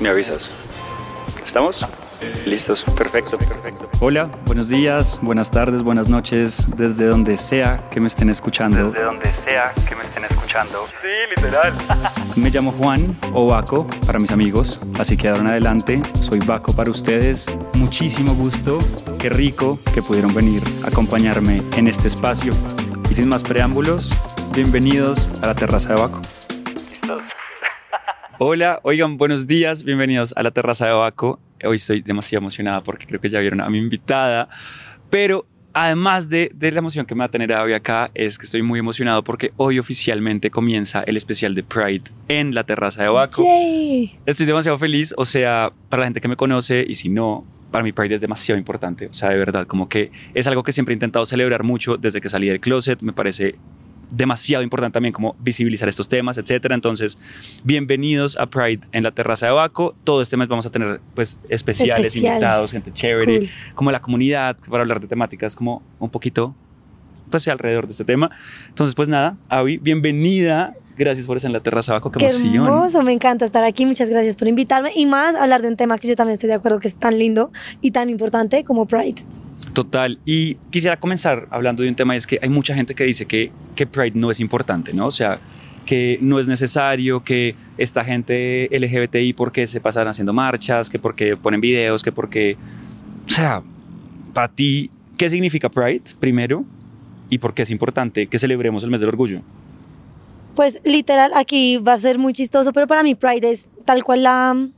Me avisas. ¿Estamos? Listos, perfecto, perfecto. Hola, buenos días, buenas tardes, buenas noches, desde donde sea que me estén escuchando. Desde donde sea que me estén escuchando. Sí, literal. Me llamo Juan o Baco para mis amigos, así que ahora en adelante soy Baco para ustedes. Muchísimo gusto, qué rico que pudieron venir a acompañarme en este espacio. Y sin más preámbulos, bienvenidos a la terraza de Baco. Hola, oigan, buenos días, bienvenidos a la terraza de Baco. Hoy estoy demasiado emocionada porque creo que ya vieron a mi invitada, pero además de, de, la emoción que me va a tener hoy acá, es que estoy muy emocionado porque hoy oficialmente comienza el especial de Pride en la terraza de Baco. Yay. Estoy demasiado feliz, o sea, para la gente que me conoce y si no, para mí Pride es demasiado importante, o sea, de verdad, como que es algo que siempre he intentado celebrar mucho desde que salí del closet, me parece demasiado importante también como visibilizar estos temas, etcétera. Entonces, bienvenidos a Pride en la terraza de Baco. Todo este mes vamos a tener pues especiales, Especiales. invitados, gente chévere, Cool. como la comunidad para hablar de temáticas como un poquito pues alrededor de este tema. Entonces, pues nada, Avi, bienvenida. Gracias por estar en la terraza de Baco. Qué, Qué emoción. hermoso, me encanta estar aquí. Muchas gracias por invitarme y más hablar de un tema que yo también estoy de acuerdo que es tan lindo y tan importante como Pride. Total. Y quisiera comenzar hablando de un tema, y es que hay mucha gente que dice que, que Pride no es importante, ¿no? O sea, que no es necesario, que esta gente LGBTI porque se pasan haciendo marchas, que porque ponen videos, que porque... O sea, para ti, ¿qué significa Pride primero? ¿Y por qué es importante que celebremos el mes del orgullo? Pues literal, aquí va a ser muy chistoso, pero para mí Pride es tal cual la,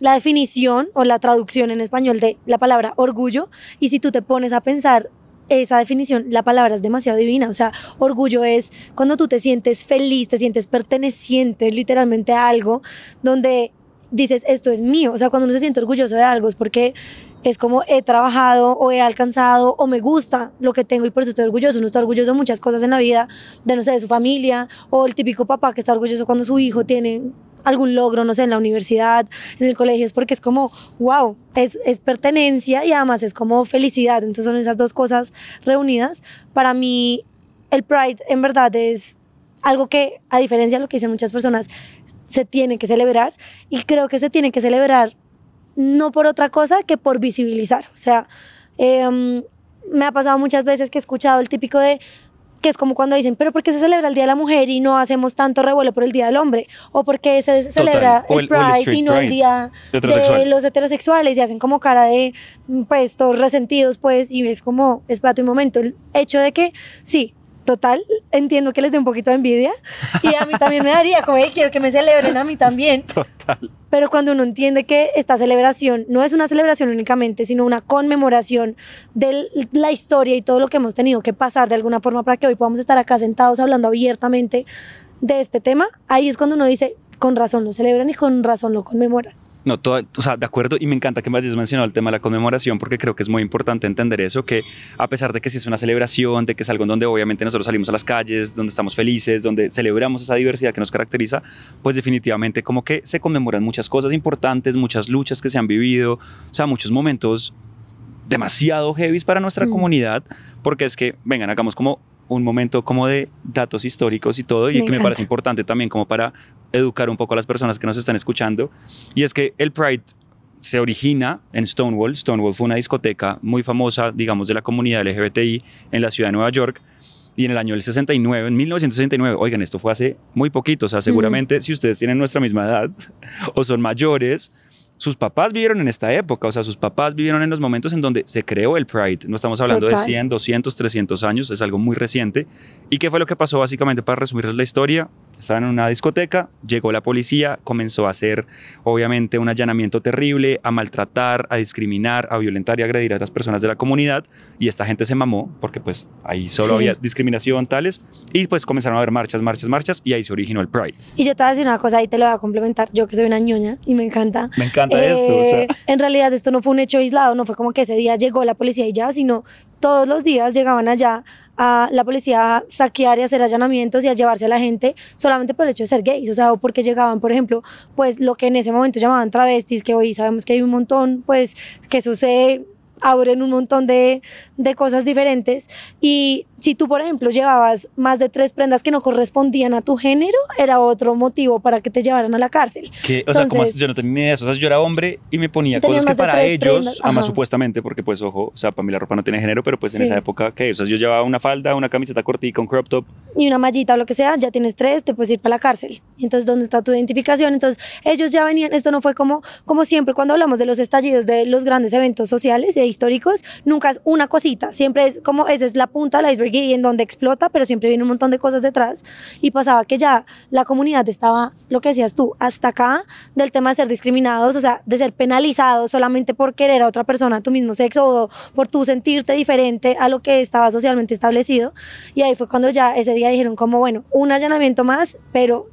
la definición o la traducción en español de la palabra orgullo. Y si tú te pones a pensar esa definición, la palabra es demasiado divina. O sea, orgullo es cuando tú te sientes feliz, te sientes perteneciente literalmente a algo donde dices, esto es mío. O sea, cuando uno se siente orgulloso de algo es porque es como he trabajado o he alcanzado o me gusta lo que tengo y por eso estoy orgulloso. Uno está orgulloso de muchas cosas en la vida, de no sé, de su familia o el típico papá que está orgulloso cuando su hijo tiene algún logro, no sé, en la universidad, en el colegio, es porque es como, wow, es, es pertenencia y además es como felicidad. Entonces son esas dos cosas reunidas. Para mí, el Pride en verdad es algo que, a diferencia de lo que dicen muchas personas, se tiene que celebrar y creo que se tiene que celebrar no por otra cosa que por visibilizar. O sea, eh, me ha pasado muchas veces que he escuchado el típico de que es como cuando dicen, pero ¿por qué se celebra el Día de la Mujer y no hacemos tanto revuelo por el Día del Hombre? O ¿por qué se celebra el el- el Pride Street y no el Pride Día heterosexual. de los heterosexuales? Y hacen como cara de, pues, todos resentidos, pues, y es como, espérate un momento, el hecho de que, sí, total, entiendo que les dé un poquito de envidia y a mí también me daría, como, "Ey, quiero que me celebren a mí también. Total. Pero cuando uno entiende que esta celebración no es una celebración únicamente, sino una conmemoración de la historia y todo lo que hemos tenido que pasar de alguna forma para que hoy podamos estar acá sentados hablando abiertamente de este tema, ahí es cuando uno dice, con razón lo celebran y con razón lo conmemoran. No, toda- o sea, de acuerdo, y me encanta que me hayas mencionado el tema de la conmemoración, porque creo que es muy importante entender eso, que a pesar de que sí es una celebración, de que es algo en donde obviamente nosotros salimos a las calles, donde estamos felices, donde celebramos esa diversidad que nos caracteriza, pues definitivamente como que se conmemoran muchas cosas importantes, muchas luchas que se han vivido, o sea, muchos momentos demasiado heavy para nuestra Mm. comunidad, porque es que, vengan, hagamos como un momento como de datos históricos y todo, y Me que me parece importante también como para educar un poco a las personas que nos están escuchando, y es que el Pride se origina en Stonewall. Stonewall fue una discoteca muy famosa, digamos, de la comunidad LGBTI en la ciudad de Nueva York. Y en el año del 69, en 1969, oigan, esto fue hace muy poquito, o sea, seguramente si ustedes tienen nuestra misma edad o son mayores, sus papás vivieron en esta época, o sea, sus papás vivieron en los momentos en donde se creó el Pride. No estamos hablando Total. de 100, 200, 300 años, es algo muy reciente. ¿Y qué fue lo que pasó básicamente para resumirles la historia? Estaban en una discoteca, llegó la policía, comenzó a hacer obviamente un allanamiento terrible, a maltratar, a discriminar, a violentar y agredir a las personas de la comunidad y esta gente se mamó porque pues ahí solo Sí. había discriminación tales y pues comenzaron a haber marchas, marchas, marchas y ahí se originó el Pride. Y yo te voy a decir una cosa y te lo voy a complementar, yo que soy una ñoña y me encanta. Me encanta esto, o sea. Eh, En realidad esto no fue un hecho aislado, no fue como que ese día llegó la policía y ya, sino todos los días llegaban allá a la policía a saquear y hacer allanamientos y a llevarse a la gente solamente por el hecho de ser gays, o sea, o porque llegaban, por ejemplo, pues lo que en ese momento llamaban travestis, que hoy sabemos que hay un montón, pues que se abren un montón de, de cosas diferentes. Y si tú, por ejemplo, llevabas más de tres prendas que no correspondían a tu género, era otro motivo para que te llevaran a la cárcel. Que, o sea, como Entonces- yo no tenía ni idea de eso. O sea, yo era hombre y me ponía cosas que para ellos, además ajá. supuestamente, porque pues ojo, o sea, para mí la ropa no tiene género, pero pues en Sí. esa época, ¿qué? O sea, yo llevaba una falda, una camiseta cortica, un crop top. y una mallita o lo que sea, ya tienes tres, te puedes ir para la cárcel. Entonces, ¿dónde está tu identificación? Entonces, ellos ya venían, esto no fue como, como siempre cuando hablamos de los estallidos de los grandes eventos sociales e históricos, nunca es una cosita, siempre es como, esa es la punta del iceberg y en donde explota, pero siempre viene un montón de cosas detrás. Y pasaba que ya la comunidad estaba, lo que decías tú, hasta acá del tema de ser discriminados, o sea, de ser penalizados solamente por querer a otra persona de tu mismo sexo o por tú sentirte diferente a lo que estaba socialmente establecido. Y ahí fue cuando ya ese día dijeron como, bueno, un allanamiento más, pero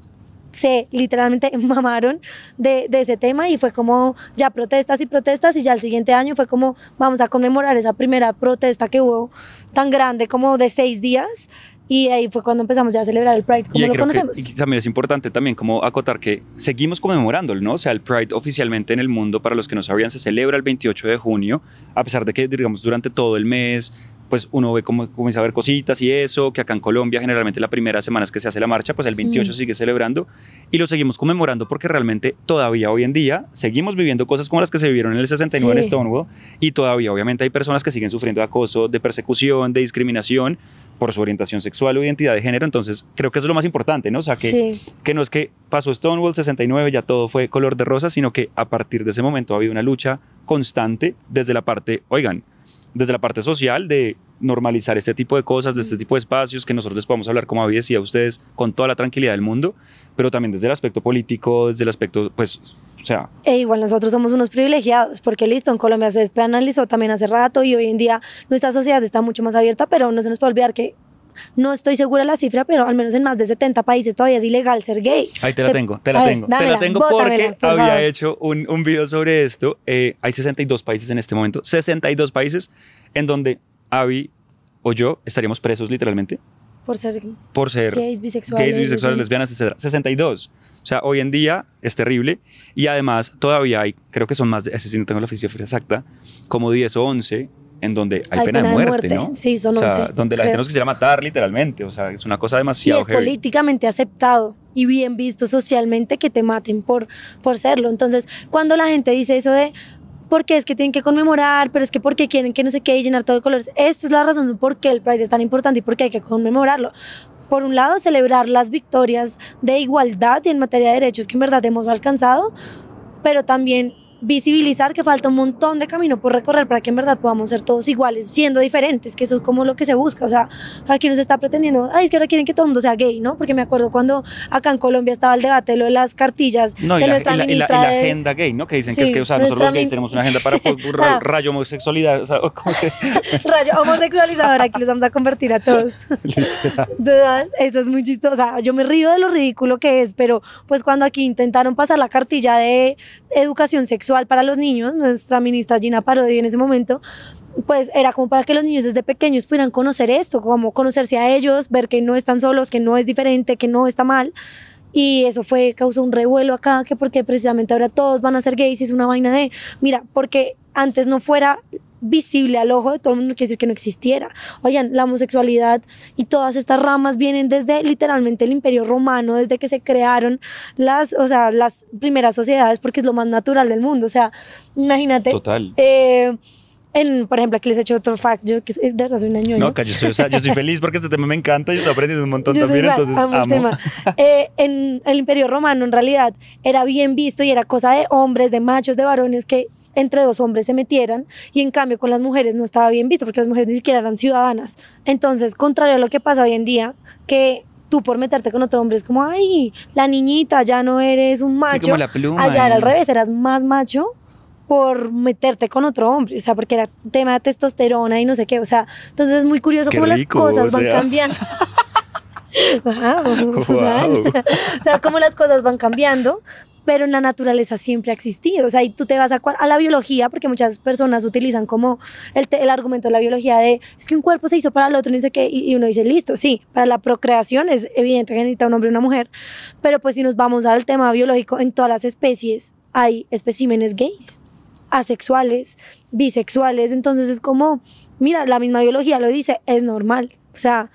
se literalmente mamaron de, de ese tema y fue como ya protestas y protestas y ya el siguiente año fue como vamos a conmemorar esa primera protesta que hubo tan grande como de seis días y ahí fue cuando empezamos ya a celebrar el Pride como y lo que conocemos. y también es importante también como acotar que seguimos conmemorándolo, ¿no? O sea, el Pride oficialmente en el mundo, para los que no sabían, se celebra el 28 de junio, a pesar de que, digamos, durante todo el mes, pues uno ve como comienza a ver cositas y eso, que acá en Colombia generalmente la primera semana es que se hace la marcha, pues el 28 Mm. sigue celebrando y lo seguimos conmemorando porque realmente todavía hoy en día seguimos viviendo cosas como las que se vivieron en el 69 en Sí. Stonewall y todavía obviamente hay personas que siguen sufriendo de acoso, de persecución, de discriminación por su orientación sexual o identidad de género, entonces creo que eso es lo más importante, ¿no? O sea, que, Sí. que no es que pasó Stonewall 69, ya todo fue color de rosa, sino que a partir de ese momento ha habido una lucha constante desde la parte, oigan, desde la parte social de normalizar este tipo de cosas, de este tipo de espacios, que nosotros les podamos hablar, como había decía ustedes, con toda la tranquilidad del mundo, pero también desde el aspecto político, desde el aspecto, pues, o sea, E igual nosotros somos unos privilegiados, porque listo, en Colombia se despenalizó también hace rato y hoy en día nuestra sociedad está mucho más abierta, pero no se nos puede olvidar que no estoy segura de la cifra, pero al menos en más de 70 países todavía es ilegal ser gay. Ahí te la tengo, te la ver, tengo. te dámela, la tengo porque por había hecho un, un video sobre esto. Eh, hay 62 países en este momento, 62 países en donde Avi o yo estaríamos presos literalmente Por ser por ser gays, bisexuales. gays, bisexuales, lesbianas, etc. 62. O sea, hoy en día es terrible y además todavía hay, creo que son más, de, sí no tengo la cifra exacta, como 10 o 11 en donde hay, Hay pena, de muerte, ¿no? Sí, son o sea, 11, donde la gente creo. nos quisiera matar literalmente, o sea, es una cosa y demasiado es heavy. políticamente aceptado y bien visto socialmente que te maten por, por serlo. Entonces, cuando la gente dice eso de porque es que tienen que conmemorar, pero es que porque quieren que no sé qué y llenar todo de colores, esta es la razón de por qué el Pride es tan importante y por qué hay que conmemorarlo. Por un lado, celebrar las victorias de igualdad y en materia de derechos que en verdad hemos alcanzado, pero también visibilizar que falta un montón de camino por recorrer para que en verdad podamos ser todos iguales, siendo diferentes, que eso es como lo que se busca. O sea, aquí nos está pretendiendo, ay, es que ahora quieren que todo el mundo sea gay, ¿no? Porque me acuerdo cuando acá en Colombia estaba el debate de lo de las cartillas No, y de la, nuestra y la- y la- y la agenda gay, ¿no? Que dicen que es Sí, que, o sea, nosotros los gays tenemos una agenda para ra- Para- rayo homosexualidad, o sea, o ¿cómo se- rayo homosexualizador, aquí los vamos a convertir a todos. Eso es muy chistoso. O sea, yo me río de lo ridículo que es, pero pues cuando aquí intentaron pasar la cartilla de educación sexual para los niños, nuestra ministra Gina Parodi en ese momento, pues era como para que los niños desde pequeños pudieran conocer esto, como conocerse a ellos, ver que no están solos, que no es diferente, que no está mal. Y eso fue, causó un revuelo acá, que porque precisamente ahora todos van a ser gays y es una vaina de, mira, porque antes no fuera visible al ojo de todo el mundo, no quiere decir que no existiera. Oigan, la homosexualidad y todas estas ramas vienen desde literalmente el imperio romano, desde que se crearon las, o sea, las primeras sociedades, porque es lo más natural del mundo. O sea, imagínate. Total. eh, en, por ejemplo, aquí les he hecho otro fact, yo que es, es de verdad soy una ñoña. No, que yo soy, o sea, yo soy feliz porque este tema me encanta y estoy aprendiendo un montón Yo soy también, igual, entonces amo el tema. Eh, en el Imperio Romano, en realidad, era bien visto y era cosa de hombres, de machos, de varones que entre dos hombres se metieran y en cambio con las mujeres no estaba bien visto porque las mujeres ni siquiera eran ciudadanas. Entonces, contrario a lo que pasa hoy en día, que tú por meterte con otro hombre es como, ay, la niñita, ya no eres un macho. como la pluma Allá era al revés, eras más macho por meterte con otro hombre, o sea, porque era tema de testosterona y no sé qué, o sea, entonces es muy curioso Qué cómo rico, las cosas o van sea. cambiando. Wow, Wow. o sea, cómo las cosas van cambiando, pero en la naturaleza siempre ha existido. O sea, y tú te vas a, a la biología, porque muchas personas utilizan como el, el argumento de la biología de es que un cuerpo se hizo para el otro, no sé qué, y, y uno dice, listo, sí, para la procreación es evidente que necesita un hombre y una mujer, pero pues si nos vamos al tema biológico, en todas las especies hay especímenes gays, asexuales, bisexuales, entonces es como, mira, la misma biología lo dice, es normal. O sea,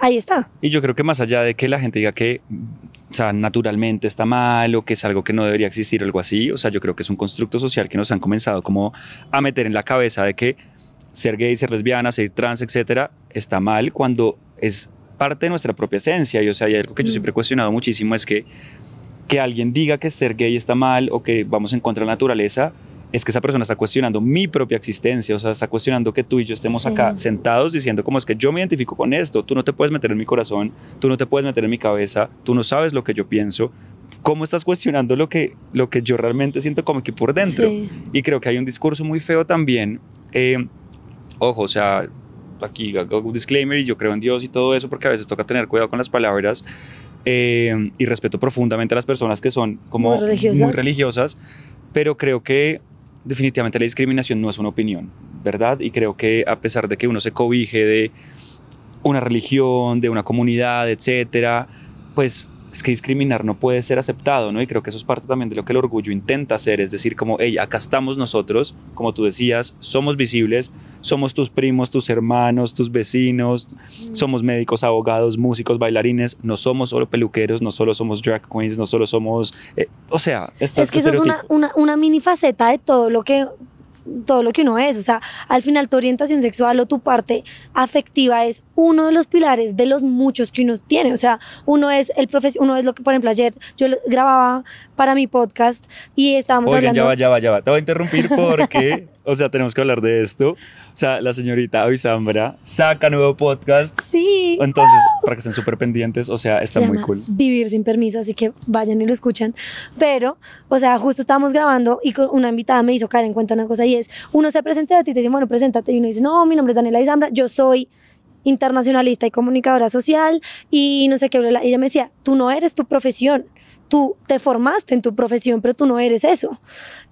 ahí está. Y yo creo que más allá de que la gente diga que o sea, naturalmente está mal o que es algo que no debería existir algo así, o sea, yo creo que es un constructo social que nos han comenzado como a meter en la cabeza de que ser gay, ser lesbiana, ser trans, etcétera, está mal cuando es parte de nuestra propia esencia. Y o sea, hay algo que yo siempre he cuestionado muchísimo es que que alguien diga que ser gay está mal o que vamos en contra de la naturaleza, es que esa persona está cuestionando mi propia existencia, o sea, está cuestionando que tú y yo estemos acá sentados diciendo como es que yo me identifico con esto, tú no te puedes meter en mi corazón, tú no te puedes meter en mi cabeza, tú no sabes lo que yo pienso, ¿cómo estás cuestionando lo que, lo que yo realmente siento como aquí por dentro? Y creo que hay un discurso muy feo también, eh, ojo, o sea, aquí hago un disclaimer y yo creo en Dios y todo eso porque a veces toca tener cuidado con las palabras, eh, y respeto profundamente a las personas que son como muy religiosas. pero creo que definitivamente la discriminación no es una opinión, ¿verdad? Y creo que a pesar de que uno se cobije de una religión, de una comunidad, etcétera, pues es que discriminar no puede ser aceptado, ¿no? Y creo que eso es parte también de lo que el orgullo intenta hacer, es decir, como, hey, acá estamos nosotros, como tú decías, somos visibles, somos tus primos, tus hermanos, tus vecinos, mm. somos médicos, abogados, músicos, bailarines, no somos solo peluqueros, no solo somos drag queens, no solo somos, eh, o sea, es que eso es una, una, una mini faceta de todo lo que todo lo que uno es. O sea, al final tu orientación sexual o tu parte afectiva es uno de los pilares de los muchos que uno tiene. O sea, uno es el profesor, uno es lo que, por ejemplo, ayer yo grababa para mi podcast y estábamos Oigan, hablando. ya va, ya va, ya va. Te voy a interrumpir porque, o sea, tenemos que hablar de esto. O sea, la señorita Avisambra saca nuevo podcast. Sí. Entonces, para que estén súper pendientes, o sea, está muy cool. Vivir sin permiso, así que vayan y lo escuchan. Pero, o sea, justo estábamos grabando y una invitada me hizo caer en cuenta una cosa y es, uno se presenta a ti y te dice, bueno, preséntate. Y uno dice, no, mi nombre es Daniela Avisambra, yo soy internacionalista y comunicadora social y no sé qué. Y ella me decía, tú no eres tu profesión tú te formaste en tu profesión, pero tú no eres eso.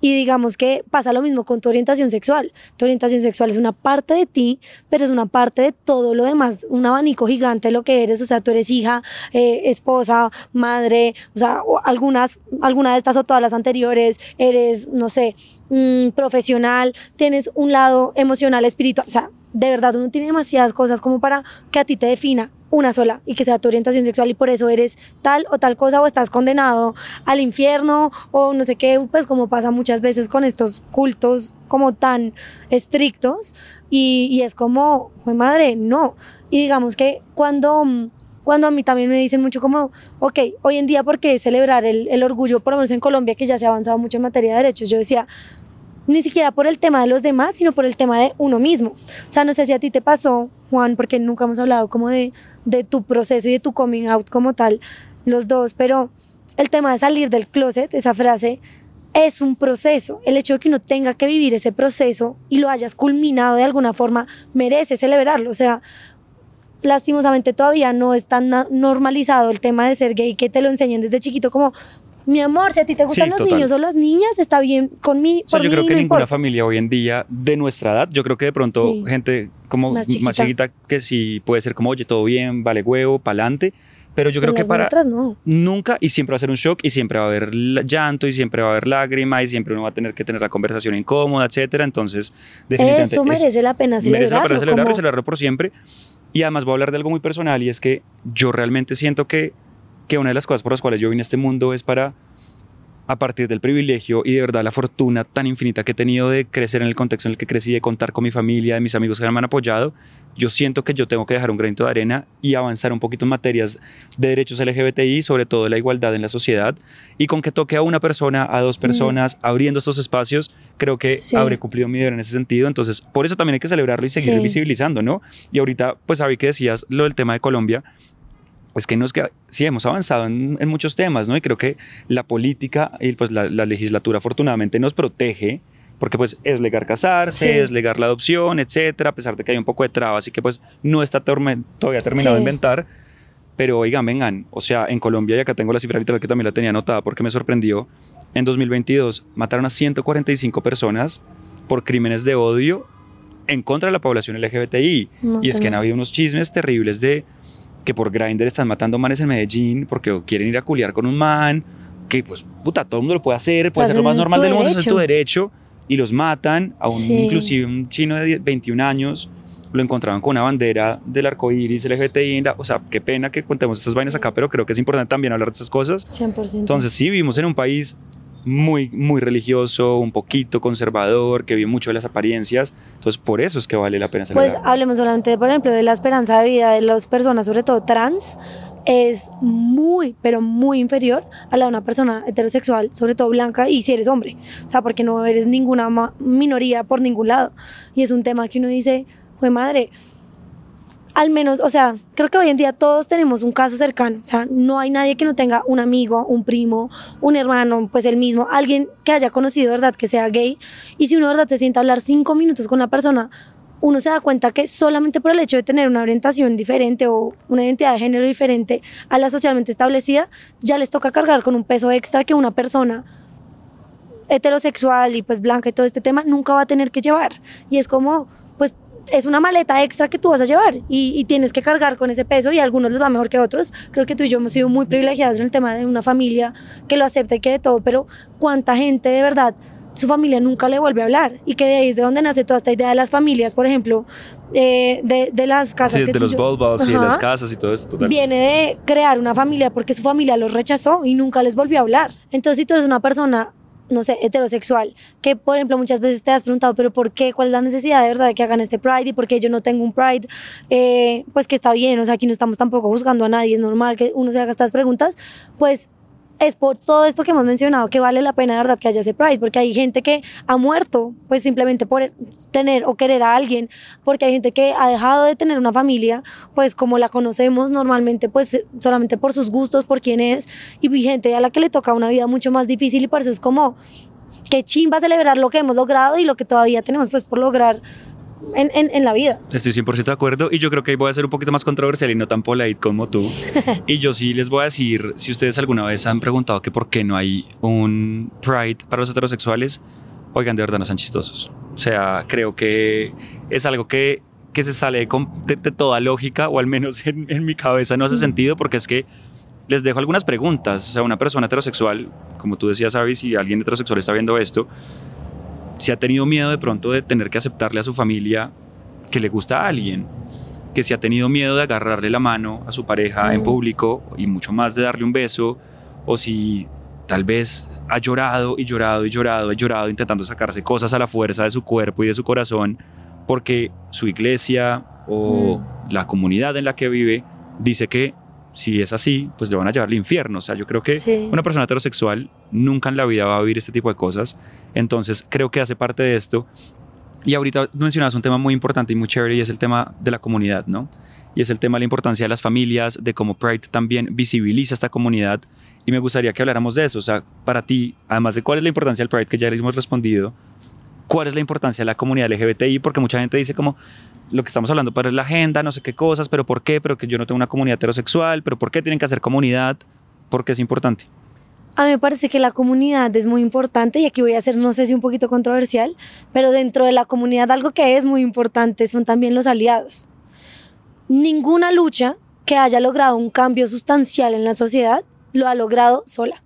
Y digamos que pasa lo mismo con tu orientación sexual. Tu orientación sexual es una parte de ti, pero es una parte de todo lo demás, un abanico gigante de lo que eres. O sea, tú eres hija, eh, esposa, madre, o sea, algunas, alguna de estas o todas las anteriores, eres, no sé, mm, profesional, tienes un lado emocional, espiritual. O sea, de verdad uno tiene demasiadas cosas como para que a ti te defina una sola y que sea tu orientación sexual y por eso eres tal o tal cosa o estás condenado al infierno o no sé qué, pues como pasa muchas veces con estos cultos como tan estrictos y, es como, madre, no. Y digamos que cuando, cuando a mí también me dicen mucho como, ok, hoy en día, ¿por qué celebrar el, el orgullo, por lo menos en Colombia, que ya se ha avanzado mucho en materia de derechos? Yo decía, ni siquiera por el tema de los demás, sino por el tema de uno mismo. O sea, no sé si a ti te pasó, Juan, porque nunca hemos hablado como de, de tu proceso y de tu coming out como tal, los dos, pero el tema de salir del closet, esa frase, es un proceso. El hecho de que uno tenga que vivir ese proceso y lo hayas culminado de alguna forma, merece celebrarlo. O sea, lastimosamente todavía no es tan normalizado el tema de ser gay, que te lo enseñen desde chiquito como mi amor, si a ti te gustan los niños o las niñas, está bien conmigo. O yo creo que ninguna familia hoy en día de nuestra edad, yo creo que de pronto gente como más chiquita. que sí puede ser como, oye, todo bien, vale huevo, pa'lante. Pero yo creo que para no. nunca y siempre va a ser un shock y siempre va a haber llanto y siempre va a haber lágrimas y siempre uno va a tener que tener la conversación incómoda, etcétera. Entonces, definitivamente eso merece la pena celebrarlo. Merece la pena celebrarlo y celebrarlo por siempre. Y además voy a hablar de algo muy personal y es que yo realmente siento que que una de las cosas por las cuales yo vine a este mundo es para, a partir del privilegio y de verdad la fortuna tan infinita que he tenido de crecer en el contexto en el que crecí, de contar con mi familia, de mis amigos que me han apoyado, yo siento que yo tengo que dejar un granito de arena y avanzar un poquito en materias de derechos LGBTI, sobre todo de la igualdad en la sociedad, y con que toque a una persona, a dos personas, abriendo estos espacios, creo que habré cumplido mi deber en ese sentido. Entonces, por eso también hay que celebrarlo y seguir visibilizando, ¿no? Y ahorita, pues, sabí que decías lo del tema de Colombia pues que nos sí hemos avanzado en, muchos temas, ¿no? Y creo que la política y pues la, legislatura afortunadamente nos protege porque pues es legal casarse, es legal la adopción, etcétera, a pesar de que hay un poco de trabas y que pues no está todavía terminado de inventar. Pero oigan, vengan, o sea, en Colombia, y acá tengo la cifra literal que también la tenía anotada porque me sorprendió, en 2022 mataron a 145 personas por crímenes de odio en contra de la población LGBTI. y es que han habido unos chismes terribles de que por Grindr están matando manes en Medellín porque quieren ir a culiar con un man, que pues puta, todo el mundo lo puede hacer, puede ser lo más normal del mundo, es tu derecho, y los matan, a un, inclusive un chino de 21 años, lo encontraban con una bandera del arco iris, LGTBI, o sea, qué pena que contemos estas vainas acá, pero creo que es importante también hablar de estas cosas. 100%. Entonces, sí, vivimos en un país muy, muy religioso, un poquito conservador, que vive mucho de las apariencias. Entonces, por eso es que vale la pena Pues celebrar. hablemos solamente, por ejemplo, de la esperanza de vida de las personas, sobre todo trans, es muy, pero muy inferior a la de una persona heterosexual, sobre todo blanca, y si eres hombre. O sea, porque no eres ninguna minoría por ningún lado. Y es un tema que uno dice, fue madre, al menos, o sea, creo que hoy en día todos tenemos un caso cercano. O sea, no hay nadie que no tenga un amigo, un primo, un hermano, pues el mismo, alguien que haya conocido, ¿verdad? Que sea gay. Y si uno, ¿verdad? Se sienta a hablar cinco minutos con una persona, uno se da cuenta que solamente por el hecho de tener una orientación diferente o una identidad de género diferente a la socialmente establecida, ya les toca cargar con un peso extra que una persona heterosexual y pues blanca y todo este tema nunca va a tener que llevar. Y es como, es una maleta extra que tú vas a llevar y, y tienes que cargar con ese peso y a algunos les va mejor que a otros. Creo que tú y yo hemos sido muy privilegiados en el tema de una familia que lo acepta y que de todo, pero cuánta gente de verdad su familia nunca le vuelve a hablar y que de ahí es de donde nace toda esta idea de las familias, por ejemplo, eh, de, de las casas. Sí, que de tú los bulbos y de las casas y todo eso, total. viene de crear una familia porque su familia los rechazó y nunca les volvió a hablar. Entonces, si tú eres una persona, no sé, heterosexual, que por ejemplo muchas veces te has preguntado, pero ¿por qué? ¿Cuál es la necesidad de verdad de que hagan este Pride? ¿Y por qué yo no tengo un Pride? Eh, pues que está bien, o sea, aquí no estamos tampoco juzgando a nadie, es normal que uno se haga estas preguntas, pues es por todo esto que hemos mencionado que vale la pena de verdad que haya ese Pride, porque hay gente que ha muerto, pues simplemente por tener o querer a alguien, porque hay gente que ha dejado de tener una familia, pues como la conocemos normalmente, pues solamente por sus gustos, por quién es, y gente a la que le toca una vida mucho más difícil y por eso es como que chimba celebrar lo que hemos logrado y lo que todavía tenemos pues por lograr en, en, en la vida. Estoy 100% de acuerdo y yo creo que ahí voy a ser un poquito más controversial y no tan polite como tú. y yo sí les voy a decir, si ustedes alguna vez han preguntado que por qué no hay un Pride para los heterosexuales, oigan, de verdad no sean chistosos. O sea, creo que es algo que, que se sale de, de toda lógica, o al menos en, en mi cabeza no hace sentido, porque es que les dejo algunas preguntas. O sea, una persona heterosexual, como tú decías, Avi, si alguien heterosexual está viendo esto, si ha tenido miedo de pronto de tener que aceptarle a su familia que le gusta a alguien, que si ha tenido miedo de agarrarle la mano a su pareja en Mm. público y mucho más de darle un beso, o si tal vez ha llorado y llorado y llorado y llorado intentando sacarse cosas a la fuerza de su cuerpo y de su corazón, porque su iglesia o la comunidad en la que vive dice que si es así, pues le van a llevar al infierno. O sea, yo creo que Sí. una persona heterosexual nunca en la vida va a vivir este tipo de cosas. Entonces, creo que hace parte de esto. Y ahorita mencionabas un tema muy importante y muy chévere y es el tema de la comunidad, ¿no? Y es el tema de la importancia de las familias, de cómo Pride también visibiliza esta comunidad. Y me gustaría que habláramos de eso. O sea, para ti, además de cuál es la importancia del Pride, que ya le hemos respondido, ¿cuál es la importancia de la comunidad LGBTI? Porque mucha gente dice como, lo que estamos hablando para la agenda, no sé qué cosas, pero ¿por qué? Pero que yo no tengo una comunidad heterosexual, pero ¿por qué tienen que hacer comunidad? ¿Por qué es importante? A mí me parece que la comunidad es muy importante y aquí voy a ser, no sé si un poquito controversial, pero dentro de la comunidad algo que es muy importante son también los aliados. Ninguna lucha que haya logrado un cambio sustancial en la sociedad lo ha logrado sola.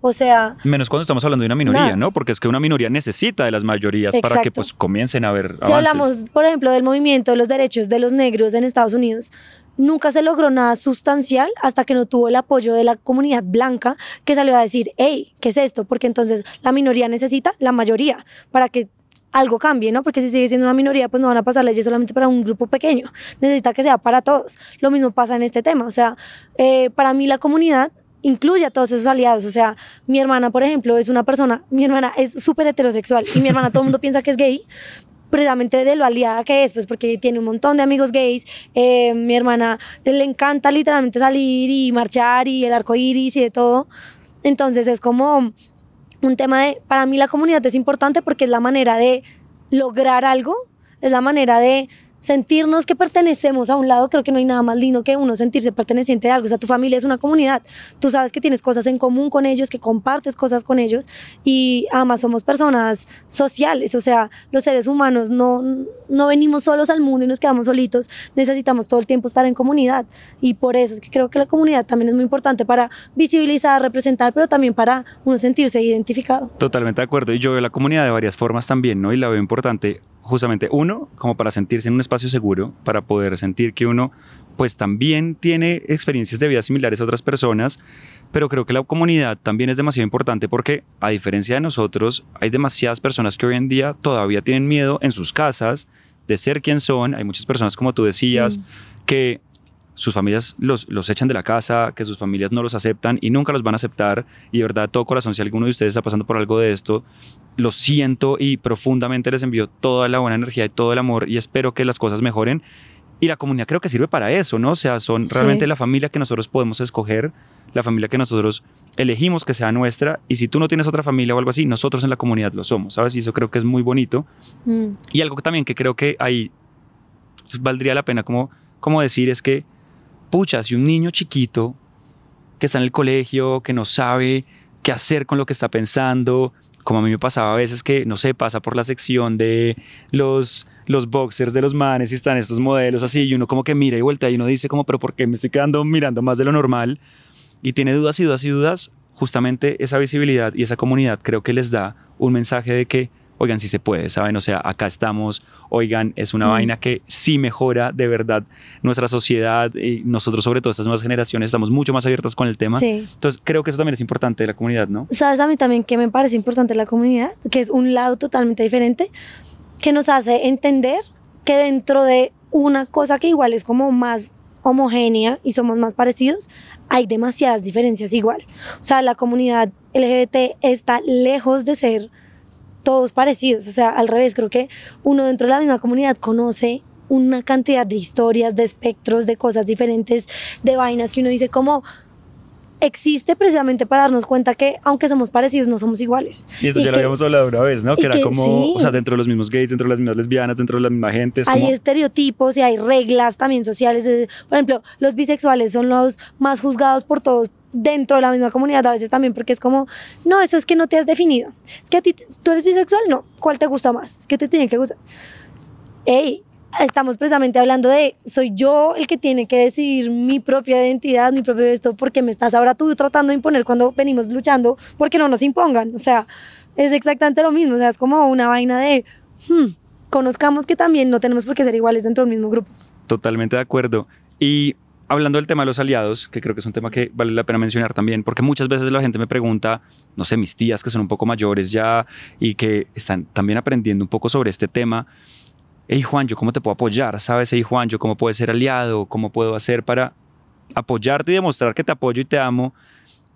O sea, Menos cuando estamos hablando de una minoría. ¿no? Porque es que una minoría necesita de las mayorías para que pues comiencen a haber si avances. hablamos, por ejemplo, del movimiento de los derechos de los negros en Estados Unidos, nunca se logró nada sustancial hasta que no tuvo el apoyo de la comunidad blanca que salió a decir, hey, ¿qué es esto? Porque entonces la minoría necesita la mayoría para que algo cambie, ¿no? Porque si sigue siendo una minoría, pues no van a pasar leyes solamente para un grupo pequeño. Necesita que sea para todos. Lo mismo pasa en este tema. O sea, eh, para mí la comunidad incluye a todos esos aliados. O sea, mi hermana, por ejemplo, es una persona, mi hermana es súper heterosexual y mi hermana todo el mundo piensa que es gay, precisamente de lo aliada que es, pues porque tiene un montón de amigos gays. Eh, mi hermana le encanta literalmente salir y marchar y el arco iris y de todo. Entonces es como un tema de, para mí la comunidad es importante porque es la manera de lograr algo, es la manera de sentirnos que pertenecemos a un lado, creo que no hay nada más lindo que uno sentirse perteneciente de algo. O sea, tu familia es una comunidad. Tú sabes que tienes cosas en común con ellos, que compartes cosas con ellos y además somos personas sociales. O sea, los seres humanos no, no venimos solos al mundo y nos quedamos solitos. Necesitamos todo el tiempo estar en comunidad. Y por eso es que creo que la comunidad también es muy importante para visibilizar, representar, pero también para uno sentirse identificado. Totalmente de acuerdo. Y yo veo la comunidad de varias formas también, ¿no? Y la veo importante justamente uno, como para sentirse en un espacio seguro, para poder sentir que uno pues también tiene experiencias de vida similares a otras personas, pero creo que la comunidad también es demasiado importante porque a diferencia de nosotros, hay demasiadas personas que hoy en día todavía tienen miedo en sus casas de ser quien son, hay muchas personas como tú decías, que sus familias los, los echan de la casa, que sus familias no los aceptan y nunca los van a aceptar. Y de verdad, todo corazón, si alguno de ustedes está pasando por algo de esto, lo siento y profundamente les envío toda la buena energía y todo el amor y espero que las cosas mejoren. Y la comunidad creo que sirve para eso, ¿no? O sea, son Sí. realmente la familia que nosotros podemos escoger, la familia que nosotros elegimos que sea nuestra. Y si tú no tienes otra familia o algo así, nosotros en la comunidad lo somos, ¿sabes? Y eso creo que es muy bonito. Mm. Y algo que también que creo que ahí valdría la pena como, como decir es que, pucha, si un niño chiquito que está en el colegio, que no sabe qué hacer con lo que está pensando, como a mí me pasaba a veces que, no sé, pasa por la sección de los, los boxers de los manes y están estos modelos así, y uno como que mira y vuelta y uno dice como, pero ¿por qué me estoy quedando mirando más de lo normal? Y tiene dudas y dudas y dudas, justamente esa visibilidad y esa comunidad creo que les da un mensaje de que, oigan, sí se puede, ¿saben? O sea, acá estamos, oigan, es una Mm. vaina que sí mejora de verdad nuestra sociedad y nosotros, sobre todo estas nuevas generaciones, estamos mucho más abiertas con el tema. Sí. Entonces, creo que eso también es importante de la comunidad, ¿no? ¿Sabes a mí también que me parece importante la comunidad? Que es un lado totalmente diferente, que nos hace entender que dentro de una cosa que igual es como más homogénea y somos más parecidos, hay demasiadas diferencias igual. O sea, la comunidad LGBT está lejos de ser todos parecidos. O sea, al revés, creo que uno dentro de la misma comunidad conoce una cantidad de historias, de espectros, de cosas diferentes, de vainas que uno dice como existe precisamente para darnos cuenta que aunque somos parecidos no somos iguales. Y eso Y ya lo habíamos hablado una vez, ¿no? Que era como, sí. o sea, dentro de los mismos gays, dentro de las mismas lesbianas, dentro de la misma gente. Es hay como, estereotipos y hay reglas también sociales. Por ejemplo, los bisexuales son los más juzgados por todos dentro de la misma comunidad a veces también porque es como, no, eso es que no te has definido. Es que a ti, tú eres bisexual, no. ¿Cuál te gusta más? Es que te tiene que gustar. Ey, estamos precisamente hablando de, soy yo el que tiene que decidir mi propia identidad, mi propio esto, porque me estás ahora tú tratando de imponer cuando venimos luchando, porque no nos impongan. O sea, es exactamente lo mismo. O sea, es como una vaina de, hmm, conozcamos que también no tenemos por qué ser iguales dentro del mismo grupo. Totalmente de acuerdo. Y hablando del tema de los aliados, que creo que es un tema que vale la pena mencionar también, porque muchas veces la gente me pregunta, no sé, mis tías que son un poco mayores ya y que están también aprendiendo un poco sobre este tema. Hey Juan, ¿yo cómo te puedo apoyar? ¿Sabes? Hey Juan, ¿yo cómo puedo ser aliado? ¿Cómo puedo hacer para apoyarte y demostrar que te apoyo y te amo?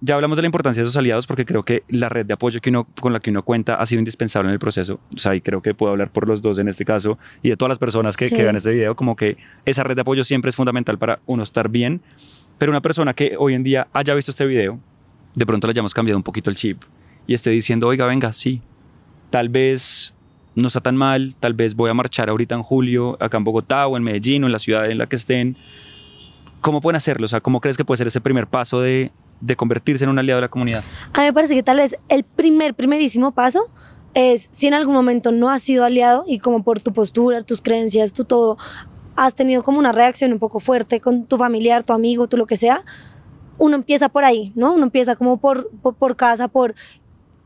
Ya hablamos de la importancia de esos aliados porque creo que la red de apoyo que uno, con la que uno cuenta ha sido indispensable en el proceso. O sea, y creo que puedo hablar por los dos en este caso y de todas las personas que, Sí. que vean este video, como que esa red de apoyo siempre es fundamental para uno estar bien. Pero una persona que hoy en día haya visto este video, de pronto le hayamos cambiado un poquito el chip y esté diciendo, oiga, venga, sí, tal vez no está tan mal, tal vez voy a marchar ahorita en julio acá en Bogotá o en Medellín o en la ciudad en la que estén. ¿Cómo pueden hacerlo? O sea, ¿cómo crees que puede ser ese primer paso de, de convertirse en un aliado de la comunidad? A mí me parece que tal vez el primer, primerísimo paso es si en algún momento no has sido aliado y como por tu postura, tus creencias, tu todo, has tenido como una reacción un poco fuerte con tu familiar, tu amigo, tú lo que sea, uno empieza por ahí, ¿no? Uno empieza como por, por, por casa, por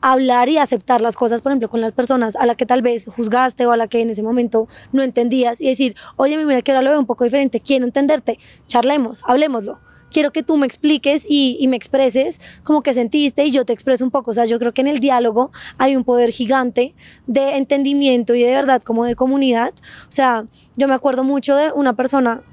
hablar y aceptar las cosas, por ejemplo, con las personas a la que tal vez juzgaste o a la que en ese momento no entendías y decir, oye, mira que ahora lo veo un poco diferente, quiero entenderte, charlemos, hablemoslo. Quiero que tú me expliques y, y me expreses como que sentiste y yo te expreso un poco. O sea, yo creo que en el diálogo hay un poder gigante de entendimiento y de verdad como de comunidad. O sea, yo me acuerdo mucho de una persona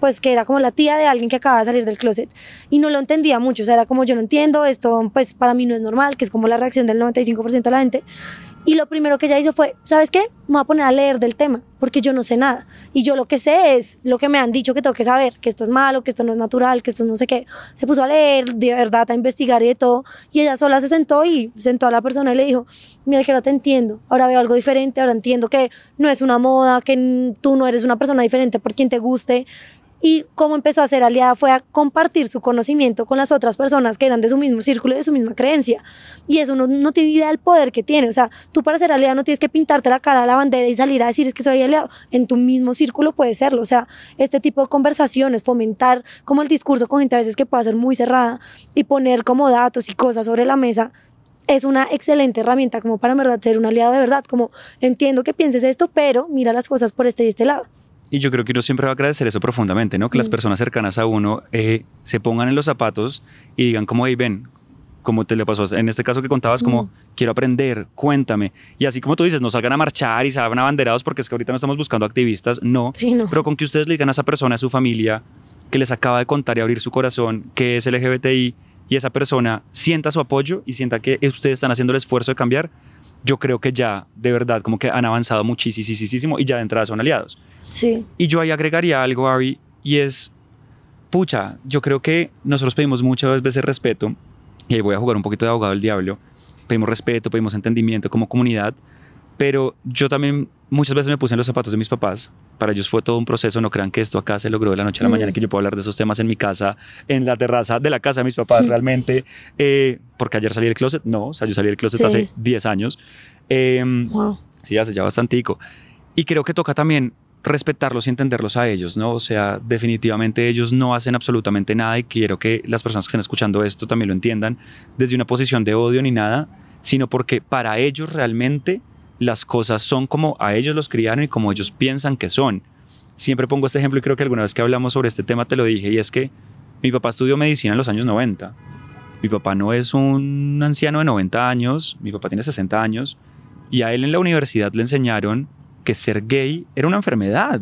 pues que era como la tía de alguien que acaba de salir del closet y no lo entendía mucho, o sea, era como yo no entiendo, esto pues para mí no es normal, que es como la reacción del 95% de la gente. Y lo primero que ella hizo fue, ¿sabes qué? Me voy a poner a leer del tema, porque yo no sé nada. Y yo lo que sé es lo que me han dicho que tengo que saber, que esto es malo, que esto no es natural, que esto no sé qué. Se puso a leer, de verdad, a investigar y de todo. Y ella sola se sentó y sentó a la persona y le dijo, mira que ahora te entiendo, ahora veo algo diferente, ahora entiendo que no es una moda, que tú no eres una persona diferente por quien te guste, y cómo empezó a ser aliada fue a compartir su conocimiento con las otras personas que eran de su mismo círculo y de su misma creencia. Y eso no, no tiene idea del poder que tiene. O sea, tú para ser aliado no tienes que pintarte la cara a la bandera y salir a decir es que soy aliado. En tu mismo círculo puede serlo. O sea, este tipo de conversaciones, fomentar como el discurso con gente a veces que puede ser muy cerrada y poner como datos y cosas sobre la mesa es una excelente herramienta como para en verdad ser un aliado de verdad, como entiendo que pienses esto, pero mira las cosas por este y este lado. Y yo creo que uno siempre va a agradecer eso profundamente, ¿no? Que las personas cercanas a uno eh, se pongan en los zapatos y digan como, hey, ven, como te le pasó en este caso que contabas, como, Mm. quiero aprender, cuéntame. Y así como tú dices, no salgan a marchar y salgan abanderados porque es que ahorita no estamos buscando activistas, no. Sí, no. Pero con que ustedes le digan a esa persona, a su familia, que les acaba de contar y abrir su corazón, que es LGBTI, y esa persona sienta su apoyo y sienta que ustedes están haciendo el esfuerzo de cambiar, yo creo que ya, de verdad, como que han avanzado muchísimo y ya de entrada son aliados. Sí. Y yo ahí agregaría algo, Ari, y es, pucha, yo creo que nosotros pedimos muchas veces respeto, y ahí voy a jugar un poquito de abogado del diablo, pedimos respeto, pedimos entendimiento como comunidad, pero yo también muchas veces me puse en los zapatos de mis papás, para ellos fue todo un proceso, no crean que esto acá se logró de la noche a la Mm. mañana, que yo puedo hablar de esos temas en mi casa, en la terraza de la casa de mis papás realmente, eh, porque ayer salí del closet, no, o sea, yo salí del closet Sí. hace 10 años. Em, Wow. Sí, hace ya bastantico. Y creo que toca también respetarlos y entenderlos a ellos, ¿no? O sea, definitivamente ellos no hacen absolutamente nada y quiero que las personas que estén escuchando esto también lo entiendan desde una posición de odio ni nada, sino porque para ellos realmente las cosas son como a ellos los criaron y como ellos piensan que son. Siempre pongo este ejemplo y creo que alguna vez que hablamos sobre este tema te lo dije y es que mi papá estudió medicina en los años 90. Mi papá no es un anciano de 90 años, mi papá tiene 60 años y a él en la universidad le enseñaron que ser gay era una enfermedad.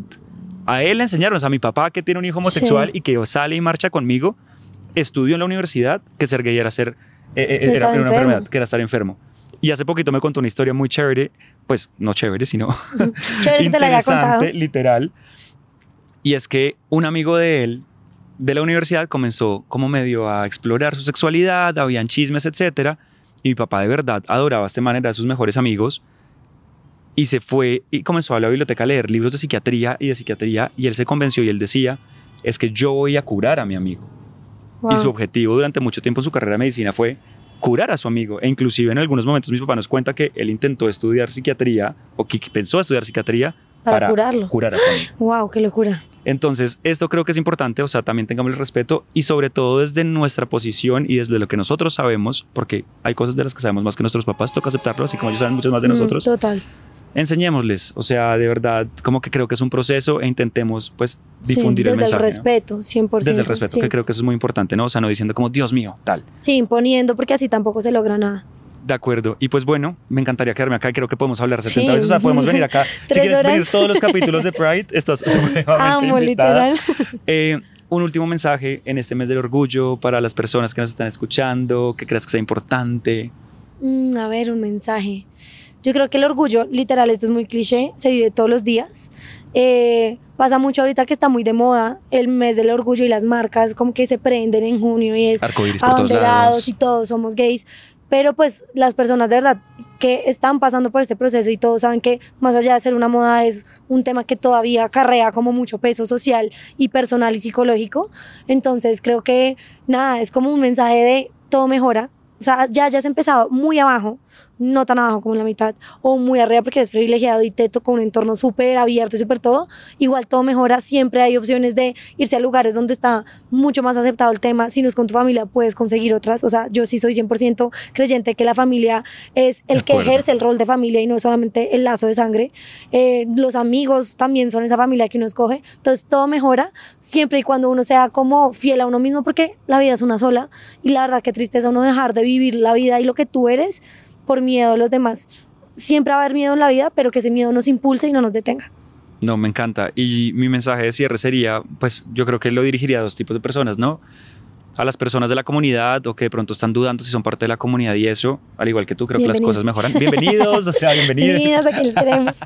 A él le enseñaron, o sea, a mi papá que tiene un hijo homosexual Sí. y que sale y marcha conmigo, estudió en la universidad que ser gay era ser eh, eh, era estar una enfermedad, que era estar enfermo. Y hace poquito me contó una historia muy chévere, pues no chévere, sino Chévere que te la haya contado. literal. Y es que un amigo de él de la universidad comenzó como medio a explorar su sexualidad, habían chismes, etcétera. Y mi papá de verdad adoraba a este man, era de sus mejores amigos. Y se fue y comenzó a la biblioteca a leer libros de psiquiatría y de psiquiatría. Y él se convenció y él decía, es que yo voy a curar a mi amigo. Wow. Y su objetivo durante mucho tiempo en su carrera de medicina fue curar a su amigo. E inclusive en algunos momentos mi papá nos cuenta que él intentó estudiar psiquiatría o que pensó estudiar psiquiatría Para curarlo. curar a su amigo. Wow, qué locura. Entonces, esto creo que es importante, o sea, también tengamos el respeto y sobre todo desde nuestra posición y desde lo que nosotros sabemos, porque hay cosas de las que sabemos más que nuestros papás, toca aceptarlo, así como ellos saben mucho más de Mm, nosotros. Total. Enseñémosles, o sea, de verdad, como que creo que es un proceso e intentemos, pues, difundir sí, el desde mensaje. el ¿no? respeto, 100%. Desde el respeto, sí. que creo que eso es muy importante, ¿no? O sea, no diciendo como, Dios mío, tal. Sí, imponiendo, porque así tampoco se logra nada. De acuerdo. Y pues bueno, me encantaría quedarme acá. Creo que podemos hablar 70 Sí. veces. O sea, podemos venir acá. si quieres horas. venir todos los capítulos de Pride, estás supremamente Amo, invitada. literal. Eh, un último mensaje en este mes del orgullo para las personas que nos están escuchando, que creas que sea importante. Mm, a ver, un mensaje. Yo creo que el orgullo, literal, esto es muy cliché, se vive todos los días. Eh, pasa mucho ahorita que está muy de moda el mes del orgullo y las marcas como que se prenden en junio y es todos abanderados lados. y todos somos gays. Pero pues las personas de verdad que están pasando por este proceso y todos saben que más allá de ser una moda es un tema que todavía acarrea como mucho peso social y personal y psicológico. Entonces creo que nada, es como un mensaje de todo mejora. O sea, ya, ya has empezado muy abajo, no tan abajo como en la mitad, o muy arriba porque eres privilegiado y te tocó un entorno súper abierto y súper todo, igual todo mejora, siempre hay opciones de irse a lugares donde está mucho más aceptado el tema, si no es con tu familia puedes conseguir otras, o sea, yo sí soy 100% creyente que la familia es el que ejerce el rol de familia y no solamente el lazo de sangre, Eh, los amigos también son esa familia que uno escoge, entonces todo mejora siempre y cuando uno sea como fiel a uno mismo, porque la vida es una sola y la verdad que tristeza uno dejar de vivir la vida y lo que tú eres por miedo a los demás. Siempre va a haber miedo en la vida, pero que ese miedo nos impulse y no nos detenga. No, me encanta. Y mi mensaje de cierre sería, pues yo creo que lo dirigiría a dos tipos de personas, ¿no? A las personas de la comunidad o que de pronto están dudando si son parte de la comunidad y eso, al igual que tú, creo que las Bienvenidos. cosas mejoran. Bienvenidos, o sea, bienvenidos. Bienvenidas, aquí les queremos.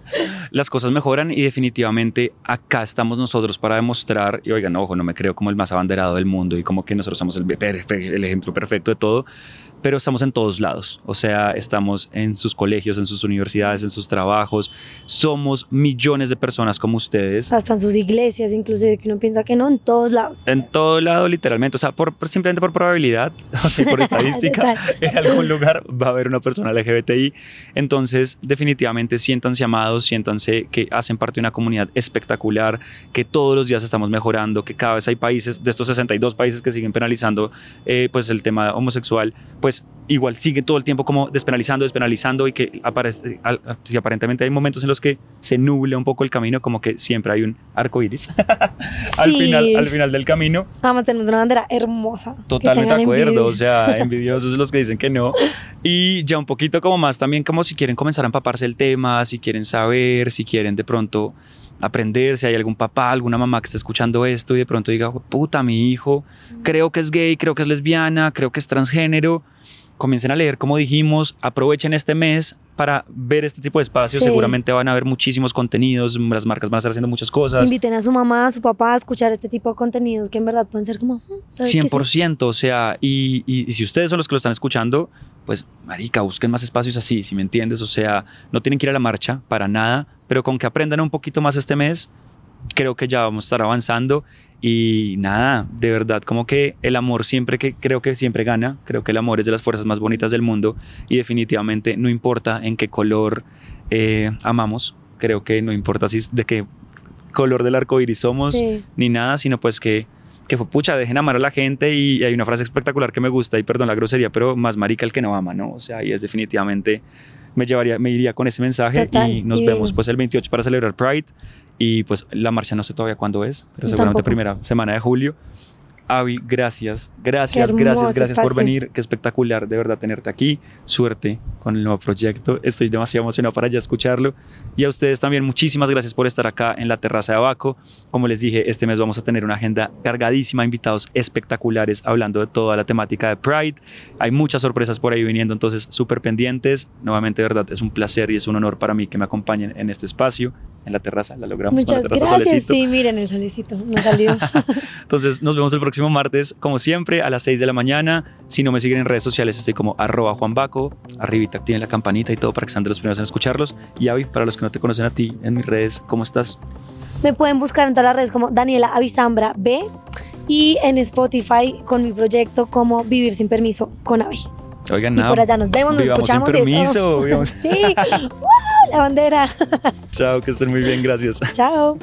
las cosas mejoran y definitivamente acá estamos nosotros para demostrar, y oigan, ojo, no me creo como el más abanderado del mundo y como que nosotros somos el, el ejemplo perfecto de todo, pero estamos en todos lados, o sea, estamos en sus colegios, en sus universidades, en sus trabajos, somos millones de personas como ustedes. Hasta en sus iglesias, inclusive, que uno piensa que no, en todos lados. En todo lado, literalmente, o sea, por, por- simplemente por probabilidad, o sea, por estadística, en algún lugar va a haber una persona LGBTI. Entonces, definitivamente, siéntanse amados, siéntanse que hacen parte de una comunidad espectacular, que todos los días estamos mejorando, que cada vez hay países, de estos 62 países que siguen penalizando eh, pues el tema homosexual, pues igual sigue todo el tiempo como despenalizando, despenalizando y que aparece, al- si aparentemente hay momentos en los que se nubla un poco el camino, como que siempre hay un arco iris al, Sí. final, al final del camino. Vamos, tenemos una bandera hermosa. Totalmente de acuerdo, o sea, envidiosos los que dicen que no. Y ya un poquito como más también como si quieren comenzar a empaparse el tema, si quieren saber, si quieren de pronto aprender, si hay algún papá, alguna mamá que está escuchando esto y de pronto diga, puta, mi hijo, creo que es gay, creo que es lesbiana, creo que es transgénero. Comiencen a leer, como dijimos, aprovechen este mes para ver este tipo de espacios. Sí. Seguramente van a haber muchísimos contenidos, las marcas van a estar haciendo muchas cosas. Inviten a su mamá, a su papá a escuchar este tipo de contenidos que en verdad pueden ser como. "Mm, ¿sabes qué? Sí". 100%, o sea, y, y- y si ustedes son los que lo están escuchando, pues, marica, busquen más espacios así, si me entiendes, o sea, no tienen que ir a la marcha para nada, pero con que aprendan un poquito más este mes, creo que ya vamos a estar avanzando y nada, de verdad, como que el amor siempre que creo que siempre gana, creo que el amor es de las fuerzas más bonitas del mundo y definitivamente no importa en qué color eh, amamos, creo que no importa si de qué color del arco iris somos, Sí. ni nada, sino pues que, que fue pucha, dejen amar a la gente y hay una frase espectacular que me gusta y perdón la grosería, pero más marica el que no ama, ¿no? O sea, y es definitivamente, me llevaría, me iría con ese mensaje Total, y nos divino. vemos pues el 28 para celebrar Pride y pues la marcha no sé todavía cuándo es, pero seguramente tampoco. primera semana de julio. Avi, gracias, gracias, gracias, gracias por espacio. venir. Qué espectacular de verdad tenerte aquí. Suerte con el nuevo proyecto. Estoy demasiado emocionado para ya escucharlo. Y a ustedes también, muchísimas gracias por estar acá en la terraza de Abaco. Como les dije, este mes vamos a tener una agenda cargadísima, invitados espectaculares hablando de toda la temática de Pride. Hay muchas sorpresas por ahí viniendo, entonces súper pendientes. Nuevamente, de verdad, es un placer y es un honor para mí que me acompañen en este espacio, en la terraza. La logramos con Muchas la terraza gracias. Solecito. Sí, miren el solecito. Me salió. Entonces nos vemos el próximo martes, como siempre, a las 6 de la mañana. Si no me siguen en redes sociales, estoy como arroba juanbaco. Arribita activen la campanita y todo para que sean de los primeros en escucharlos. Y Avi, para los que no te conocen a ti en mis redes, ¿cómo estás? Me pueden buscar en todas las redes como Daniela Avisambra B y en Spotify con mi proyecto como Vivir sin Permiso con Avi. Oigan, Y nada. por allá nos vemos, nos escuchamos. sin y- permiso. oh, vivamos- Sí, ¡Wow! la bandera. Chao, que estén muy bien, gracias. Chao.